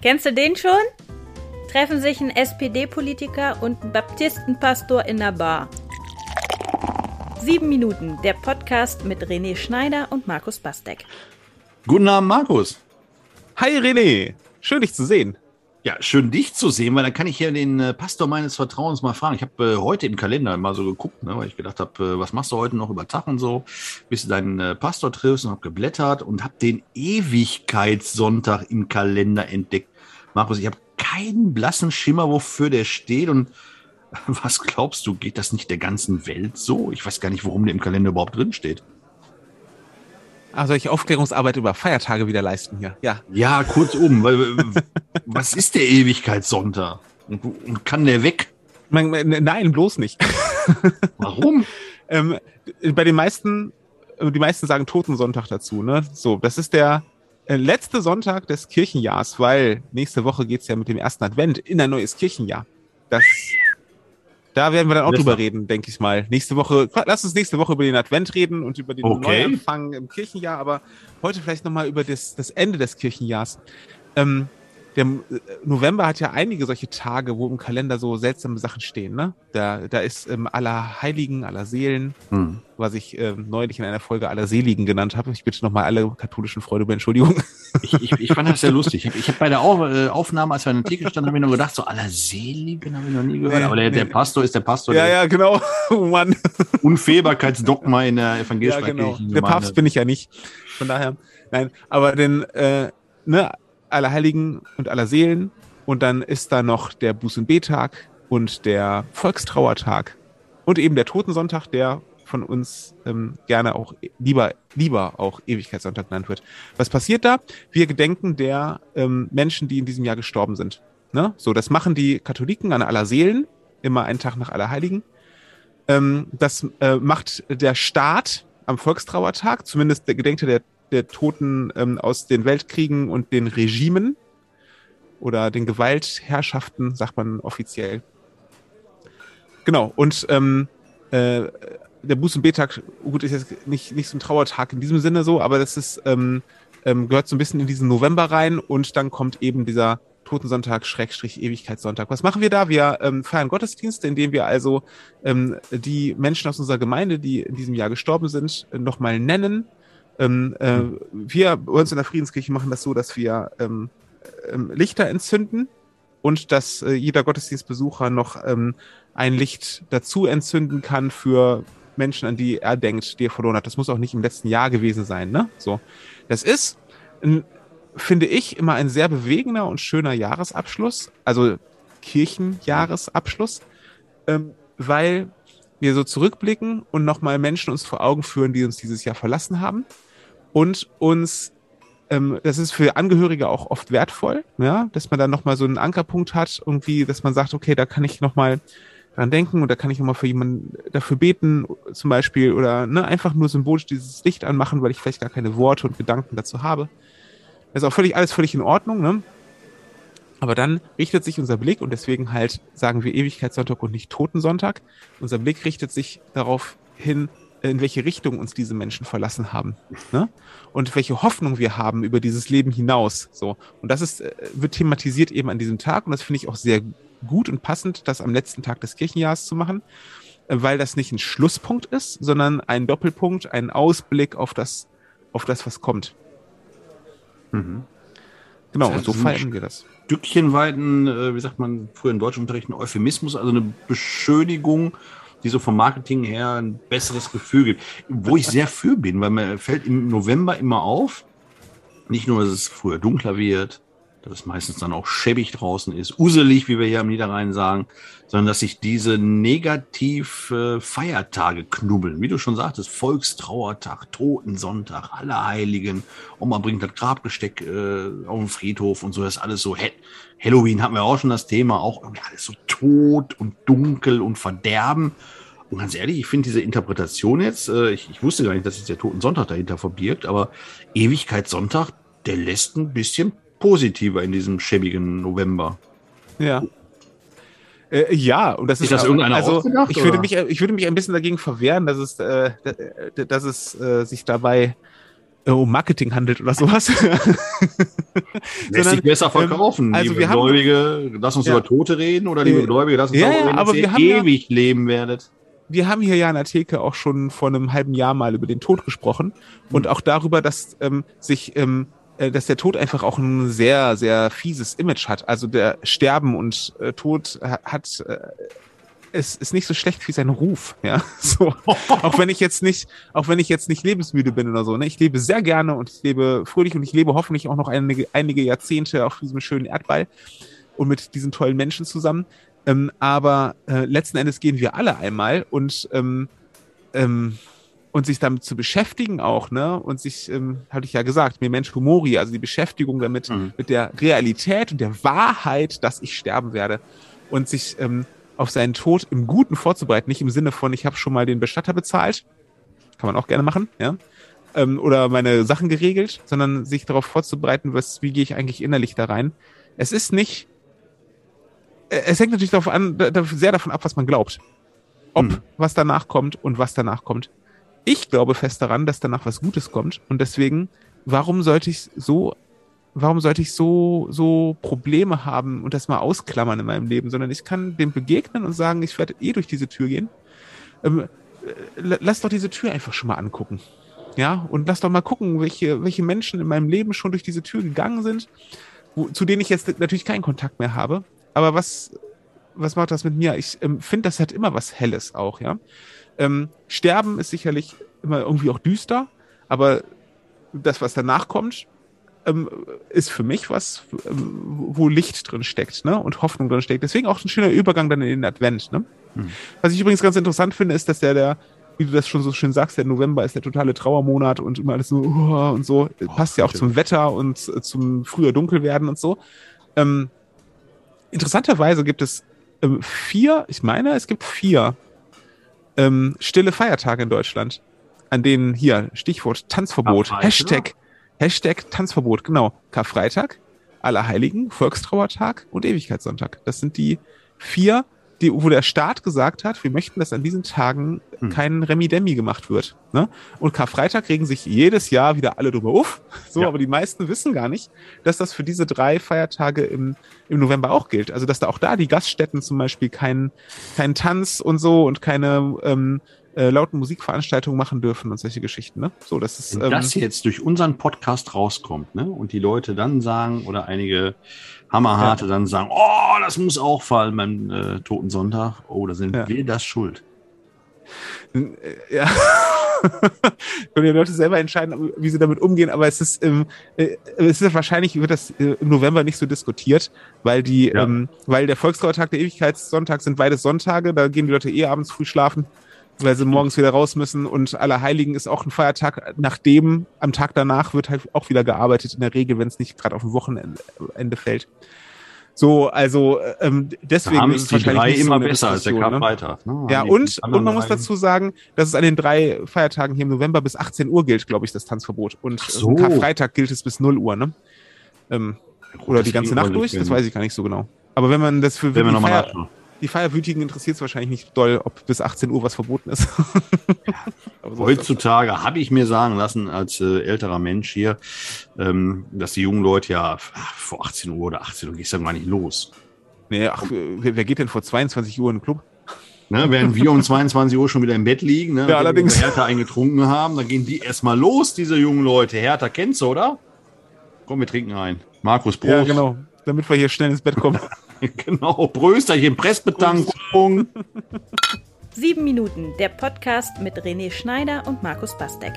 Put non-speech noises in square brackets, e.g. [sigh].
Kennst du den schon? Treffen sich ein SPD-Politiker und ein Baptistenpastor in der Bar. Sieben Minuten, der Podcast mit René Schneider und Markus Bastek. Guten Abend, Markus. Hi René, schön dich zu sehen. Ja, schön dich zu sehen, weil dann kann ich hier den äh, Pastor meines Vertrauens mal fragen. Ich habe äh, heute im Kalender mal so geguckt, ne, weil ich gedacht habe, äh, was machst du heute noch über Tag und so, bis du deinen äh, Pastor triffst und habe geblättert und habe den Ewigkeitssonntag im Kalender entdeckt. Markus, ich habe keinen blassen Schimmer, wofür der steht und [laughs] was glaubst du, geht das nicht der ganzen Welt so? Ich weiß gar nicht, warum der im Kalender überhaupt drin steht. Ah, soll ich Aufklärungsarbeit über Feiertage wieder leisten hier? Ja. Ja, kurzum, weil, [laughs] was ist der Ewigkeitssonntag? Und, und kann der weg? Nein, bloß nicht. [laughs] Warum? ähm, bei den meisten, die meisten sagen Totensonntag dazu, ne? So, das ist der äh, letzte Sonntag des Kirchenjahrs, weil nächste Woche geht's ja mit dem ersten Advent in ein neues Kirchenjahr. Das da werden wir dann auch drüber reden, denke ich mal. Nächste Woche, lass uns nächste Woche über den Advent reden und über den okay. Neuanfang im Kirchenjahr, aber heute vielleicht nochmal über das, das Ende des Kirchenjahrs. Ähm, der äh, November hat ja einige solche Tage, wo im Kalender so seltsame Sachen stehen. Ne? Da, da ist ähm, aller Heiligen, aller Seelen, hm. was ich ähm, neulich in einer Folge aller Seligen genannt habe. Ich bitte nochmal alle katholischen Freunde um Entschuldigung. [laughs] Ich, ich, ich fand das sehr lustig. Ich habe hab bei der äh, Aufnahme, als wir in der Theke standen, habe ich noch gedacht, so aller Seligen habe ich noch nie gehört. Nee, Aber der, nee. der Pastor ist der Pastor. Ja, der ja, genau. [laughs] Oh Mann. Unfehlbarkeitsdogma in der evangelischen ja, genau. Der Papst bin ich ja nicht. Von daher, nein. Aber den, äh, ne, aller Heiligen und aller Seelen. Und dann ist da noch der Buß- und B-Tag und der Volkstrauertag und eben der Totensonntag, der von uns ähm, gerne auch lieber, lieber auch Ewigkeitssonntag genannt wird. Was passiert da? Wir gedenken der ähm, Menschen, die in diesem Jahr gestorben sind. Ne? So, das machen die Katholiken an aller Seelen, immer einen Tag nach aller Heiligen. Ähm, das äh, macht der Staat am Volkstrauertag, zumindest der Gedenkte der der Toten ähm, aus den Weltkriegen und den Regimen oder den Gewaltherrschaften, sagt man offiziell. Genau, und ähm, äh, der Buß- und Betag, gut, ist jetzt nicht, nicht so ein Trauertag in diesem Sinne so, aber das ist, ähm, ähm, gehört so ein bisschen in diesen November rein und dann kommt eben dieser Totensonntag, Schrägstrich, Ewigkeitssonntag. Was machen wir da? Wir ähm, feiern Gottesdienste, indem wir also ähm, die Menschen aus unserer Gemeinde, die in diesem Jahr gestorben sind, nochmal nennen ähm, äh, wir bei uns in der Friedenskirche machen das so, dass wir ähm, ähm, Lichter entzünden und dass äh, jeder Gottesdienstbesucher noch ähm, ein Licht dazu entzünden kann für Menschen, an die er denkt, die er verloren hat. Das muss auch nicht im letzten Jahr gewesen sein, ne? So. Das ist, ein, finde ich, immer ein sehr bewegender und schöner Jahresabschluss, also Kirchenjahresabschluss, ähm, weil wir so zurückblicken und nochmal Menschen uns vor Augen führen, die uns dieses Jahr verlassen haben und uns ähm, das ist für Angehörige auch oft wertvoll, ja, dass man dann nochmal so einen Ankerpunkt hat, irgendwie, dass man sagt, okay, da kann ich nochmal dran denken und da kann ich nochmal für jemanden dafür beten, zum Beispiel, oder ne, einfach nur symbolisch dieses Licht anmachen, weil ich vielleicht gar keine Worte und Gedanken dazu habe. Das ist auch völlig, alles völlig in Ordnung, ne? Aber dann richtet sich unser Blick und deswegen halt sagen wir Ewigkeitssonntag und nicht Totensonntag. Unser Blick richtet sich darauf hin, in welche Richtung uns diese Menschen verlassen haben. Ne? Und welche Hoffnung wir haben über dieses Leben hinaus. So. Und das ist, äh, wird thematisiert eben an diesem Tag. Und das finde ich auch sehr gut und passend, das am letzten Tag des Kirchenjahres zu machen, weil das nicht ein Schlusspunkt ist, sondern ein Doppelpunkt, ein Ausblick auf das, auf das, was kommt. Mhm. Genau, das heißt, und so feiern wir das. Stückchen weiten, äh, wie sagt man früher in deutschem Unterricht, ein Euphemismus, also eine Beschönigung die so vom Marketing her ein besseres Gefühl gibt. Wo ich sehr für bin, weil mir fällt im November immer auf, nicht nur, dass es früher dunkler wird, dass es meistens dann auch schäbig draußen ist, uselig, wie wir hier am Niederrhein sagen, sondern dass sich diese negativ äh, Feiertage knubbeln. Wie du schon sagtest, Volkstrauertag, Totensonntag, Allerheiligen, Oma bringt das Grabgesteck äh, auf den Friedhof und so, das ist alles so. Halloween hatten wir auch schon das Thema, auch irgendwie alles so tot und dunkel und Verderben. Und ganz ehrlich, ich finde diese Interpretation jetzt, äh, ich, ich wusste gar nicht, dass sich der Totensonntag dahinter verbirgt, aber Ewigkeitssonntag, der lässt ein bisschen positiver in diesem schäbigen November. Ja. Äh, ja, und das ist, ist das irgendeiner also ich würde mich ich würde mich ein bisschen dagegen verwehren, dass es äh, dass es äh, sich dabei äh, um Marketing handelt oder sowas. [laughs] Lässt sich besser verkaufen. Ähm, also liebe wir haben- Gläubige, lass uns Ja. über Tote reden oder liebe Äh, Gläubige, lass uns ja, darüber ja, reden, dass ihr ewig leben werdet. wir haben hier ja an der Theke auch schon vor einem halben Jahr mal über den Tod gesprochen und auch darüber, dass ähm, sich, ähm, äh, dass der Tod einfach auch ein sehr, sehr fieses Image hat. Also der Sterben und äh, Tod ha- hat äh, es ist nicht so schlecht wie sein Ruf, ja. [laughs] So, auch wenn ich jetzt nicht, auch wenn ich jetzt nicht lebensmüde bin oder so, ne. Ich lebe sehr gerne und ich lebe fröhlich und ich lebe hoffentlich auch noch einige, einige Jahrzehnte auf diesem schönen Erdball und mit diesen tollen Menschen zusammen. Ähm, aber äh, letzten Endes gehen wir alle einmal und ähm, ähm, und sich damit zu beschäftigen auch, ne? Und sich, ähm, hatte ich ja gesagt, Memento Mori, also die Beschäftigung damit, Mhm. mit der Realität und der Wahrheit, dass ich sterben werde und sich ähm, auf seinen Tod im Guten vorzubereiten, nicht im Sinne von, ich habe schon mal den Bestatter bezahlt, kann man auch gerne machen, ja, ähm, oder meine Sachen geregelt, sondern sich darauf vorzubereiten, was, wie gehe ich eigentlich innerlich da rein. Es ist nicht, äh, es hängt natürlich darauf an, sehr davon ab, was man glaubt. Ob Mhm. was danach kommt und was danach kommt. Ich glaube fest daran, dass danach was Gutes kommt und deswegen, warum sollte ich so, warum sollte ich so, so Probleme haben und das mal ausklammern in meinem Leben, sondern ich kann dem begegnen und sagen, ich werde eh durch diese Tür gehen. Ähm, äh, la- lass doch diese Tür einfach schon mal angucken. Ja, und lass doch mal gucken, welche, welche Menschen in meinem Leben schon durch diese Tür gegangen sind, wo, zu denen ich jetzt natürlich keinen Kontakt mehr habe. Aber was, was macht das mit mir? Ich ähm, finde, das hat immer was Helles auch, ja. Ähm, Sterben ist sicherlich immer irgendwie auch düster, aber das, was danach kommt, ähm, ist für mich was, ähm, wo Licht drin steckt, ne? Und Hoffnung drin steckt. Deswegen auch ein schöner Übergang dann in den Advent, ne? Mhm. Was ich übrigens ganz interessant finde, ist, dass der, der, wie du das schon so schön sagst, der November ist der totale Trauermonat und immer alles so uh, und so. Passt ja auch bitte. zum Wetter und äh, zum früher Dunkelwerden und so. Ähm, interessanterweise gibt es ähm, vier, ich meine, es gibt vier ähm, stille Feiertage in Deutschland, an denen hier, Stichwort Tanzverbot, Karfreitag? Hashtag, Hashtag Tanzverbot, genau, Karfreitag, Allerheiligen, Volkstrauertag und Ewigkeitssonntag. Das sind die vier, die, wo der Staat gesagt hat, wir möchten, dass an diesen Tagen Hm. kein Remi-Demi gemacht wird. Ne? Und Karfreitag regen sich jedes Jahr wieder alle drüber auf. [laughs] So, Ja. aber die meisten wissen gar nicht, dass das für diese drei Feiertage im, im November auch gilt. Also, dass da auch da die Gaststätten zum Beispiel keinen keinen Tanz und so und keine ähm, äh, lauten Musikveranstaltungen machen dürfen und solche Geschichten. Ne? So, das ist Wenn ähm, das jetzt durch unseren Podcast rauskommt, ne, und die Leute dann sagen, oder einige Hammerharte dann sagen, oh, das muss auch fallen beim äh, Toten Sonntag, oh, da sind Ja. wir das schuld. Äh, Ja. [laughs] Können die Leute selber entscheiden, wie sie damit umgehen, aber es ist, ähm, äh, es ist wahrscheinlich wird das äh, im November nicht so diskutiert, weil die, Ja. ähm, weil der Volkstrauertag, der Ewigkeitssonntag sind beides Sonntage, da gehen die Leute eh abends früh schlafen, weil sie morgens wieder raus müssen und Allerheiligen ist auch ein Feiertag, nachdem am Tag danach wird halt auch wieder gearbeitet, in der Regel, wenn es nicht gerade auf ein Wochenende Ende fällt. So, also ähm, Da deswegen haben ist es wahrscheinlich drei nicht so immer eine besser als der Diskussion, ne? Karfreitag. Ne? Ja, und, und man muss dazu sagen, dass es an den drei Feiertagen hier im November bis 18 Uhr gilt, glaube ich, das Tanzverbot. Und Ach so. Karfreitag gilt es bis 0 Uhr, ne? Ähm, oder die ganze Nacht durch, das weiß ich gar nicht so genau. Aber wenn man das für Wenn wir nochmal Feier. Die Feierwütigen interessiert es wahrscheinlich nicht doll, ob bis 18 Uhr was verboten ist. [laughs] So. Heutzutage habe ich mir sagen lassen, als äh, älterer Mensch hier, ähm, dass die jungen Leute ja ach, vor 18 Uhr oder 18 Uhr gehst du gar nicht los. Nee, ach, wer, wer geht denn vor 22 Uhr in den Club? Ne, während wir um 22 Uhr schon wieder im Bett liegen, ne, wir allerdings. Hertha eingetrunken haben, dann gehen die erstmal los, diese jungen Leute. Hertha kennst du, oder? Komm, wir trinken ein. Markus Prost. Ja, genau. Damit wir hier schnell ins Bett kommen. [laughs] genau. Brösterchen, Pressbetankung. Sieben Minuten, der Podcast mit René Schneider und Markus Bastek.